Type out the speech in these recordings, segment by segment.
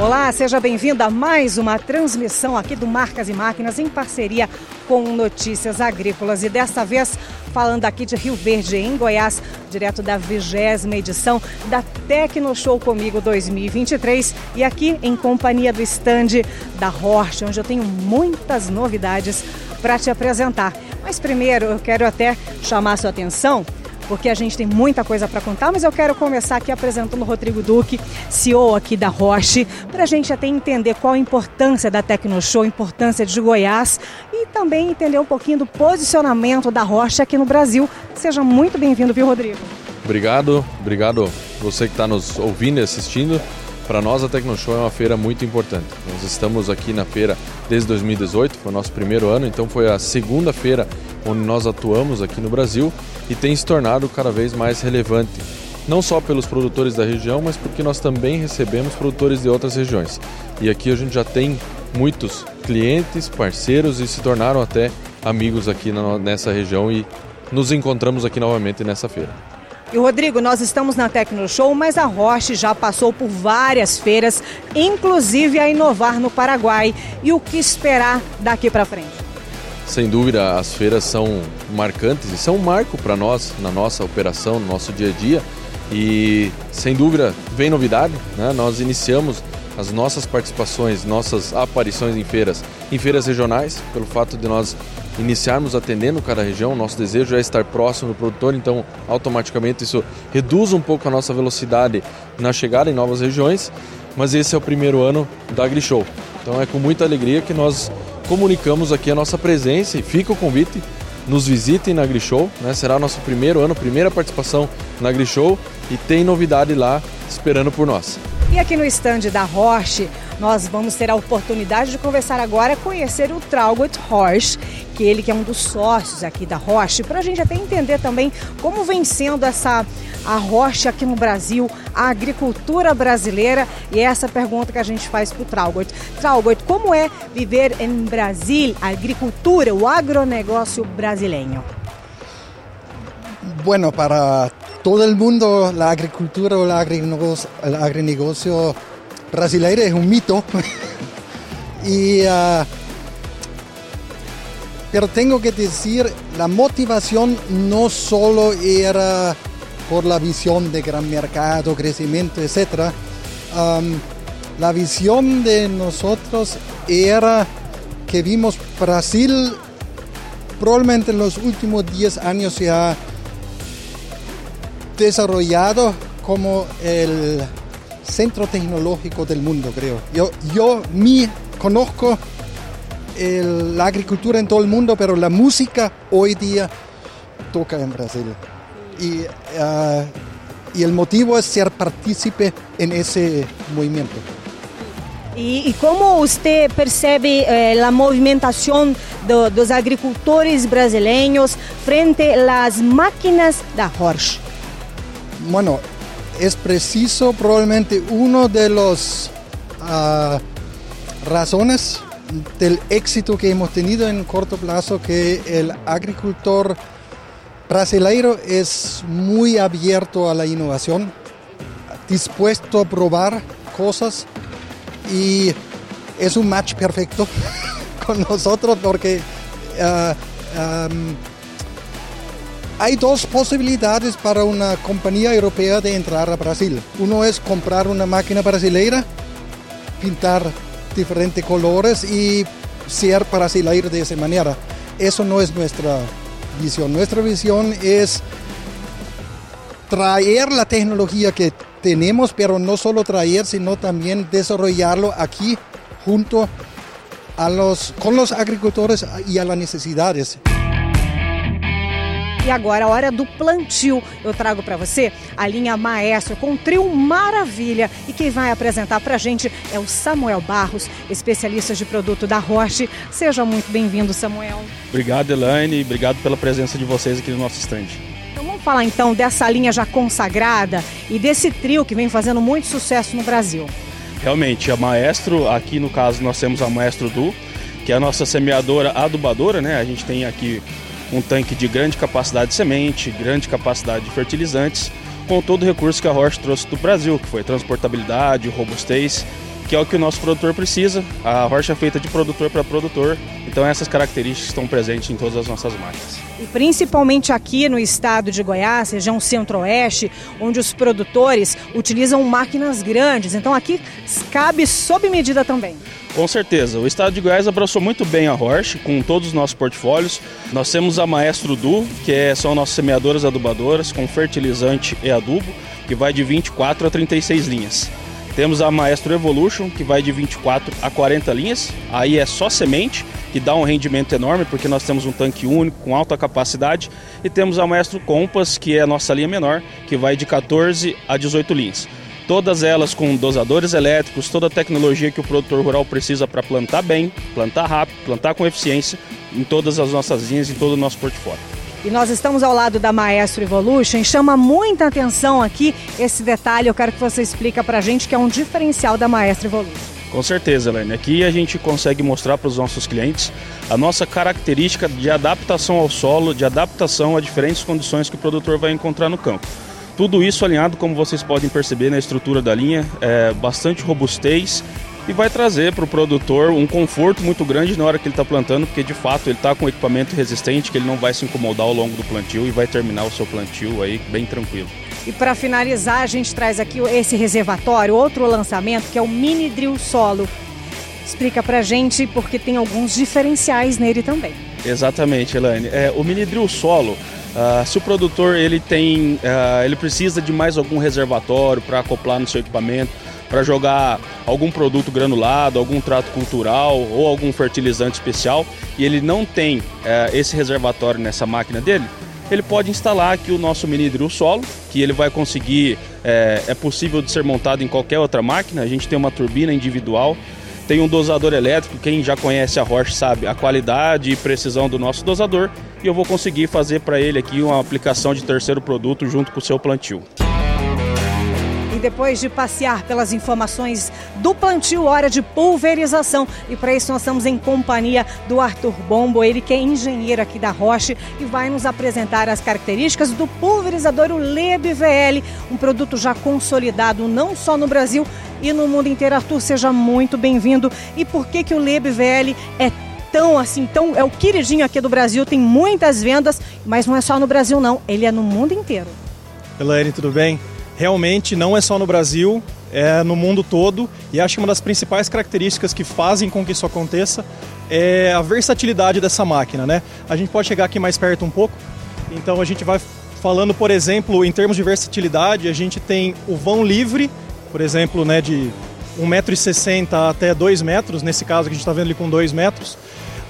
Olá, seja bem-vindo a mais uma transmissão aqui do Marcas e Máquinas em parceria com Notícias Agrícolas e desta vez falando aqui de Rio Verde, em Goiás, direto da vigésima edição da Tecno Show Comigo 2023 e aqui em companhia do stand da Horst, onde eu tenho muitas novidades para te apresentar. Mas primeiro eu quero até chamar sua atenção porque a gente tem muita coisa para contar, mas eu quero começar aqui apresentando o Rodrigo Duque, CEO aqui da Roche, para a gente até entender qual a importância da Tecnoshow, a importância de Goiás e também entender um pouquinho do posicionamento da Roche aqui no Brasil. Seja muito bem-vindo, viu, Rodrigo? Obrigado, obrigado você que está nos ouvindo e assistindo. Para nós a Tecnoshow é uma feira muito importante. Nós estamos aqui na feira desde 2018, foi o nosso primeiro ano, então foi a segunda feira onde nós atuamos aqui no Brasil e tem se tornado cada vez mais relevante. Não só pelos produtores da região, mas porque nós também recebemos produtores de outras regiões. E aqui a gente já tem muitos clientes, parceiros e se tornaram até amigos aqui nessa região e nos encontramos aqui novamente nessa feira. E Rodrigo, nós estamos na Tecno Show, mas a Roche já passou por várias feiras, inclusive a Inovar no Paraguai. E o que esperar daqui para frente? Sem dúvida, as feiras são marcantes e são um marco para nós na nossa operação, no nosso dia a dia. E sem dúvida, vem novidade, né? Nós iniciamos as nossas participações, nossas aparições em feiras, em feiras regionais, pelo fato de nós iniciarmos atendendo cada região, nosso desejo é estar próximo do produtor, então automaticamente isso reduz um pouco a nossa velocidade na chegada em novas regiões, mas esse é o primeiro ano da AgriShow. Então é com muita alegria que nós comunicamos aqui a nossa presença e fica o convite, nos visitem na AgriShow, né? será nosso primeiro ano, primeira participação na AgriShow e tem novidade lá esperando por nós. E aqui no estande da Roche, nós vamos ter a oportunidade de conversar agora, conhecer o Traugut Horsch, que ele que é um dos sócios aqui da Roche, para a gente até entender também como vem sendo essa a rocha aqui no Brasil, a agricultura brasileira. E é essa pergunta que a gente faz para o Traugut. Traugut, como é viver em Brasil, a agricultura, o agronegócio brasileiro? Bueno, para todo el mundo la agricultura o el agrinegocio, brasileiro es un mito. y, uh, pero tengo que decir, la motivación no solo era por la visión de gran mercado, crecimiento, etc. La visión de nosotros era que vimos Brasil probablemente en los últimos 10 años ha desarrollado como el centro tecnológico del mundo, creo. Yo, yo mi, conozco el, la agricultura en todo el mundo, pero la música hoy día toca en Brasil. Y, uh, y el motivo es ser partícipe en ese movimiento. E, e, como você percebe eh, a movimentação do, dos agricultores brasileiros frente às máquinas da Horsch? Bueno, es preciso probablemente uno de los uh, razones del éxito que hemos tenido en corto plazo que el agricultor brasileiro es muy abierto a la innovación, dispuesto a probar cosas y es un match perfecto con nosotros porque uh, hay dos posibilidades para una compañía europea de entrar a Brasil. Uno es comprar una máquina brasileira, pintar diferentes colores y ser brasileiro de esa manera. Eso no es nuestra visión. Nuestra visión es traer la tecnología que tenemos, pero no solo traer, sino también desarrollarlo aquí junto a los, con los agricultores y a las necesidades. E agora, a hora do plantio, eu trago para você a linha Maestro com um trio maravilha. E quem vai apresentar para a gente é o Samuel Barros, especialista de produto da Roche. Seja muito bem-vindo, Samuel. Obrigado, Elaine. Obrigado pela presença de vocês aqui no nosso estande. Então vamos falar então dessa linha já consagrada e desse trio que vem fazendo muito sucesso no Brasil. Realmente, a Maestro, aqui no caso nós temos a Maestro Du, que é a nossa semeadora adubadora, né? A gente tem aqui um tanque de grande capacidade de semente, grande capacidade de fertilizantes, com todo o recurso que a Roche trouxe do Brasil, que foi transportabilidade, robustez que é o que o nosso produtor precisa. A rocha é feita de produtor para produtor, então essas características estão presentes em todas as nossas máquinas. E principalmente aqui no estado de Goiás, região centro-oeste, onde os produtores utilizam máquinas grandes. Então aqui cabe sob medida também. Com certeza. O estado de Goiás abraçou muito bem a Roche com todos os nossos portfólios. Nós temos a Maestro Du, que é, são nossas semeadoras adubadoras com fertilizante e adubo, que vai de 24 a 36 linhas. Temos a Maestro Evolution, que vai de 24 a 40 linhas. Aí é só semente, que dá um rendimento enorme, porque nós temos um tanque único com alta capacidade. E temos a Maestro Compass, que é a nossa linha menor, que vai de 14 a 18 linhas. Todas elas com dosadores elétricos, toda a tecnologia que o produtor rural precisa para plantar bem, plantar rápido, plantar com eficiência em todas as nossas linhas, em todo o nosso portfólio. E nós estamos ao lado da Maestro Evolution. Chama muita atenção aqui esse detalhe. Eu quero que você explique para a gente que é um diferencial da Maestro Evolution. Com certeza, Helene. Aqui a gente consegue mostrar para os nossos clientes a nossa característica de adaptação ao solo, de adaptação a diferentes condições que o produtor vai encontrar no campo. Tudo isso alinhado, como vocês podem perceber na estrutura da linha, é bastante robustez e vai trazer para o produtor um conforto muito grande na hora que ele está plantando, porque de fato ele está com equipamento resistente que ele não vai se incomodar ao longo do plantio e vai terminar o seu plantio aí bem tranquilo. E para finalizar, a gente traz aqui esse reservatório, outro lançamento que é o Mini Drill Solo. Explica para gente porque tem alguns diferenciais nele também. Exatamente, Elaine. É, o Mini Drill Solo Uh, se o produtor ele tem, uh, ele precisa de mais algum reservatório para acoplar no seu equipamento, para jogar algum produto granulado, algum trato cultural ou algum fertilizante especial e ele não tem uh, esse reservatório nessa máquina dele, ele pode instalar aqui o nosso mini drill solo, que ele vai conseguir, é, é possível de ser montado em qualquer outra máquina. A gente tem uma turbina individual, tem um dosador elétrico, quem já conhece a Roche sabe a qualidade e precisão do nosso dosador, e eu vou conseguir fazer para ele aqui uma aplicação de terceiro produto junto com o seu plantio. E depois de passear pelas informações do plantio, hora de pulverização. E para isso nós estamos em companhia do Arthur Bombo, ele que é engenheiro aqui da Roche e vai nos apresentar as características do pulverizador Leb VL, um produto já consolidado não só no Brasil e no mundo inteiro. Arthur, seja muito bem-vindo. E por que que o Leb VL é tão assim, tão é o queridinho aqui do Brasil, tem muitas vendas, mas não é só no Brasil não, ele é no mundo inteiro. Elaine, tudo bem? realmente não é só no Brasil, é no mundo todo. E acho que uma das principais características que fazem com que isso aconteça é a versatilidade dessa máquina, né? A gente pode chegar aqui mais perto um pouco. Então a gente vai falando, por exemplo, em termos de versatilidade, a gente tem o vão livre, por exemplo, né, de 1,60m até 2 metros, nesse caso que a gente está vendo ali com 2 metros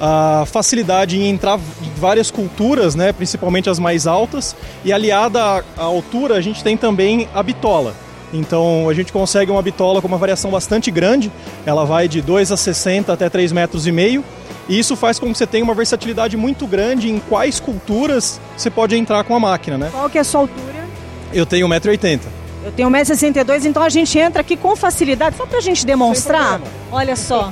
a facilidade em entrar em várias culturas, né, principalmente as mais altas, e aliada à, altura a gente tem também a bitola. Então a gente consegue uma bitola com uma variação bastante grande, ela vai de 2 a 60 até 3 metros e meio, e isso faz com que você tenha uma versatilidade muito grande em quais culturas você pode entrar com a máquina, né? Qual que é a sua altura? Eu tenho 1,80m. Eu tenho 1,62m, então a gente entra aqui com facilidade, só pra gente demonstrar. Olha só.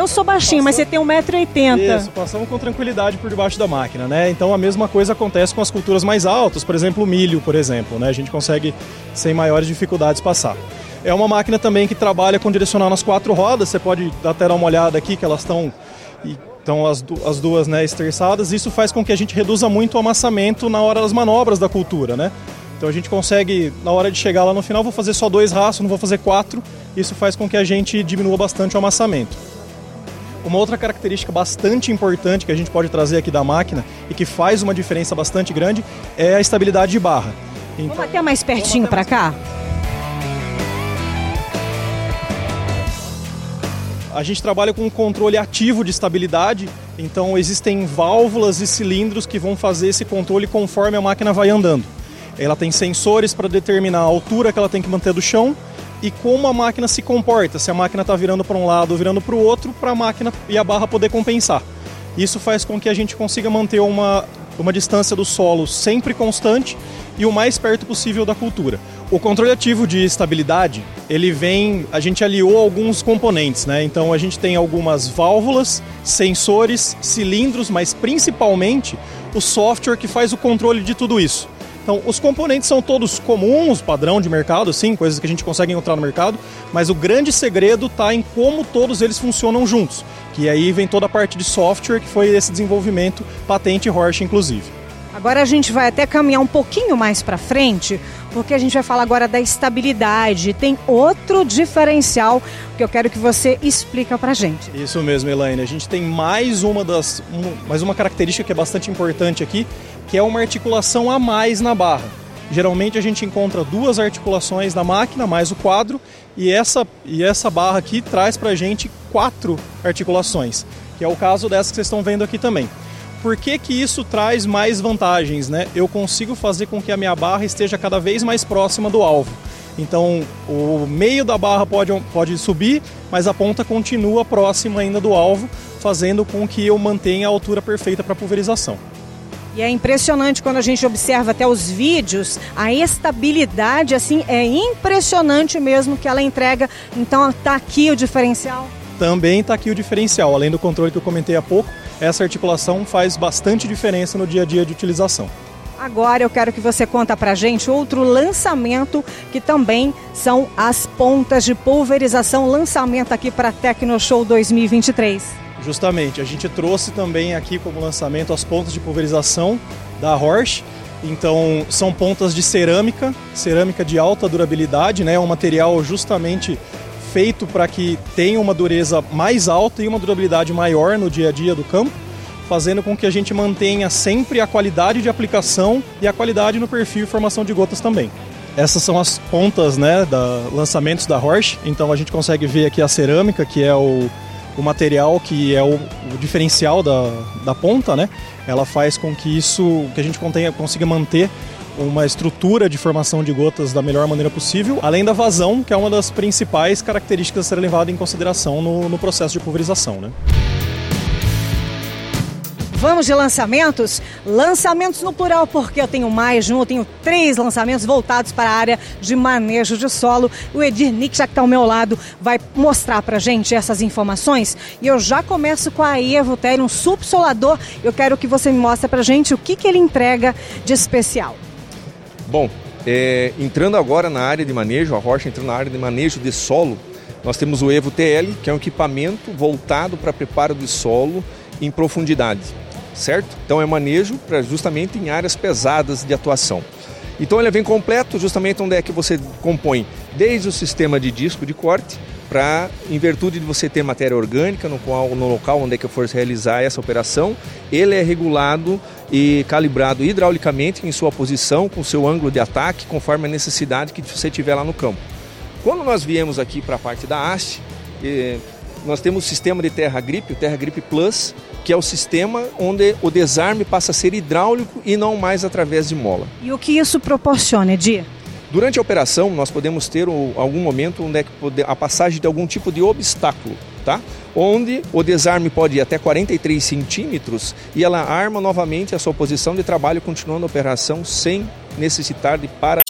Eu sou baixinho, mas você tem 1,80m. Isso, passamos com tranquilidade por debaixo da máquina, né? Então a mesma coisa acontece com as culturas mais altas, por exemplo, o milho, por exemplo, né? A gente consegue sem maiores dificuldades passar. É uma máquina também que trabalha com direcional nas quatro rodas, você pode até dar uma olhada aqui que elas estão então as, as duas né, esterçadas, isso faz com que a gente reduza muito o amassamento na hora das manobras da cultura, né? Então a gente consegue, na hora de chegar lá no final, vou fazer só dois rastros, não vou fazer quatro. Isso faz com que a gente diminua bastante o amassamento. Uma outra característica bastante importante que a gente pode trazer aqui da máquina e que faz uma diferença bastante grande é a estabilidade de barra. Então, Vamos até mais pertinho para cá? A gente trabalha com um controle ativo de estabilidade, então existem válvulas e cilindros que vão fazer esse controle conforme a máquina vai andando. Ela tem sensores para determinar a altura que ela tem que manter do chão e como a máquina se comporta, se a máquina está virando para um lado ou virando para o outro, para a máquina e a barra poder compensar. Isso faz com que a gente consiga manter uma, uma distância do solo sempre constante e o mais perto possível da cultura. O controle ativo de estabilidade, ele vem, a gente aliou alguns componentes, né? Então a gente tem algumas válvulas, sensores, cilindros, mas principalmente o software que faz o controle de tudo isso. Então, os componentes são todos comuns, padrão de mercado, sim, coisas que a gente consegue encontrar no mercado, mas o grande segredo está em como todos eles funcionam juntos. Que aí vem toda a parte de software, que foi esse desenvolvimento, patente Horsch, inclusive. Agora a gente vai até caminhar um pouquinho mais para frente, porque a gente vai falar agora da estabilidade. Tem outro diferencial que eu quero que você explica para gente. Isso mesmo, Elaine. A gente tem mais uma das, mais uma característica que é bastante importante aqui, que é uma articulação a mais na barra. Geralmente a gente encontra duas articulações na máquina mais o quadro e essa, e essa barra aqui traz para a gente quatro articulações, que é o caso dessa que vocês estão vendo aqui também. Por que, que isso traz mais vantagens? Né? Eu consigo fazer com que a minha barra esteja cada vez mais próxima do alvo. Então, o meio da barra pode, pode subir, mas a ponta continua próxima ainda do alvo, fazendo com que eu mantenha a altura perfeita para pulverização. E é impressionante quando a gente observa até os vídeos, a estabilidade assim é impressionante mesmo que ela entrega. Então está aqui o diferencial. Também está aqui o diferencial, além do controle que eu comentei há pouco, essa articulação faz bastante diferença no dia a dia de utilização. Agora eu quero que você conta pra gente outro lançamento que também são as pontas de pulverização, lançamento aqui para Tecno Show 2023. Justamente, a gente trouxe também aqui como lançamento as pontas de pulverização da Horsch. Então, são pontas de cerâmica, cerâmica de alta durabilidade, né? É um material justamente feito para que tenha uma dureza mais alta e uma durabilidade maior no dia a dia do campo, fazendo com que a gente mantenha sempre a qualidade de aplicação e a qualidade no perfil e formação de gotas também. Essas são as pontas né, da lançamentos da Horsch, então a gente consegue ver aqui a cerâmica, que é o, o material que é o, o, diferencial da, da ponta, né? Ela faz com que isso, que a gente contenha, consiga manter uma estrutura de formação de gotas da melhor maneira possível, além da vazão, que é uma das principais características a ser levada em consideração no, no processo de pulverização. Né? Vamos de lançamentos? Lançamentos no plural, porque eu tenho mais de um, eu tenho três lançamentos voltados para a área de manejo de solo. O Edir Nick, já que está ao meu lado, vai mostrar para gente essas informações. E eu já começo com a Evo Ter, um subsolador. Eu quero que você me mostre para gente o que, que ele entrega de especial. Bom, é, entrando agora na área de manejo, a Rocha entrando na área de manejo de solo, nós temos o Evo TL, que é um equipamento voltado para preparo de solo em profundidade, certo? Então é manejo para justamente em áreas pesadas de atuação. Então ele vem completo justamente onde é que você compõe desde o sistema de disco de corte, para, em virtude de você ter matéria orgânica no, qual, no local onde é que for realizar essa operação, ele é regulado e calibrado hidraulicamente em sua posição, com seu ângulo de ataque, conforme a necessidade que você tiver lá no campo. Quando nós viemos aqui para a parte da haste, eh, nós temos o sistema de Terra Grip, o Terra Grip Plus, que é o sistema onde o desarme passa a ser hidráulico e não mais através de mola. E o que isso proporciona, Edir? Durante a operação, nós podemos ter algum momento onde é a passagem de algum tipo de obstáculo, tá? Onde o desarme pode ir até 43 centímetros e ela arma novamente a sua posição de trabalho, continuando a operação sem necessitar de para